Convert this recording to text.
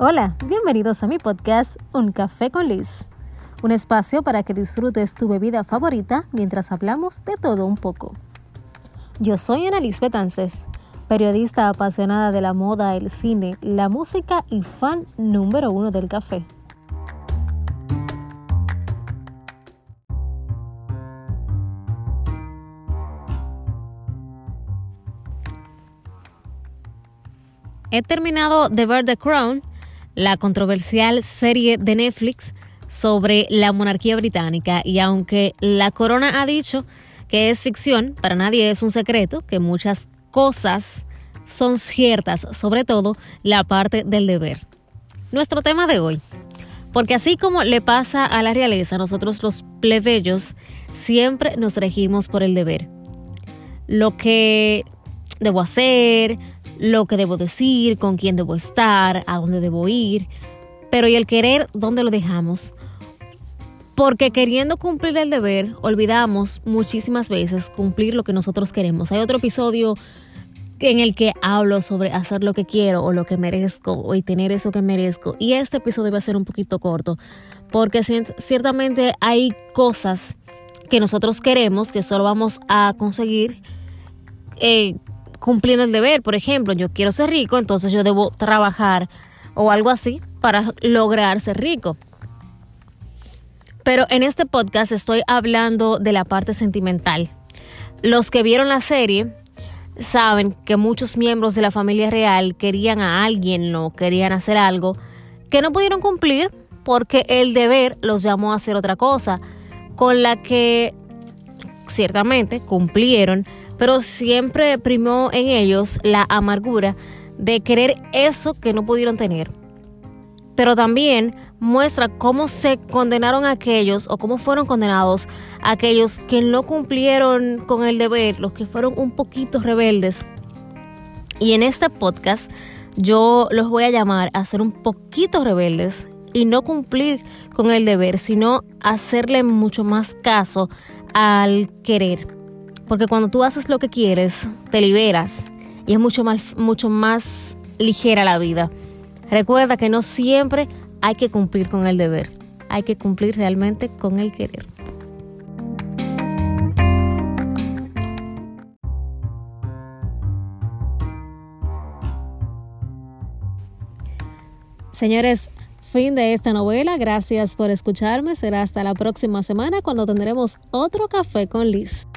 Hola, bienvenidos a mi podcast Un Café con Liz, un espacio para que disfrutes tu bebida favorita mientras hablamos de todo un poco. Yo soy Ana Liz Betances, periodista apasionada de la moda, el cine, la música y fan número uno del café. He terminado de ver The Crown la controversial serie de Netflix sobre la monarquía británica y aunque la corona ha dicho que es ficción, para nadie es un secreto que muchas cosas son ciertas, sobre todo la parte del deber. Nuestro tema de hoy, porque así como le pasa a la realeza, nosotros los plebeyos siempre nos regimos por el deber. Lo que debo hacer, lo que debo decir, con quién debo estar, a dónde debo ir. Pero ¿y el querer, dónde lo dejamos? Porque queriendo cumplir el deber, olvidamos muchísimas veces cumplir lo que nosotros queremos. Hay otro episodio en el que hablo sobre hacer lo que quiero o lo que merezco y tener eso que merezco. Y este episodio va a ser un poquito corto, porque ciertamente hay cosas que nosotros queremos que solo vamos a conseguir eh, cumpliendo el deber. Por ejemplo, yo quiero ser rico, entonces yo debo trabajar o algo así para lograr ser rico. Pero en este podcast estoy hablando de la parte sentimental. Los que vieron la serie saben que muchos miembros de la familia real querían a alguien o querían hacer algo que no pudieron cumplir porque el deber los llamó a hacer otra cosa, con la que ciertamente cumplieron, pero siempre primó en ellos la amargura de querer eso que no pudieron tener. Pero también muestra cómo se condenaron aquellos o cómo fueron condenados aquellos que no cumplieron con el deber, los que fueron un poquito rebeldes. Y en este podcast yo los voy a llamar a ser un poquito rebeldes y no cumplir con el deber, sino hacerle mucho más caso al querer. Porque cuando tú haces lo que quieres, te liberas y es mucho más, mucho más ligera la vida. Recuerda que no siempre hay que cumplir con el deber, hay que cumplir realmente con el querer. Señores, fin de esta novela. Gracias por escucharme. Será hasta la próxima semana cuando tendremos otro café con Liz.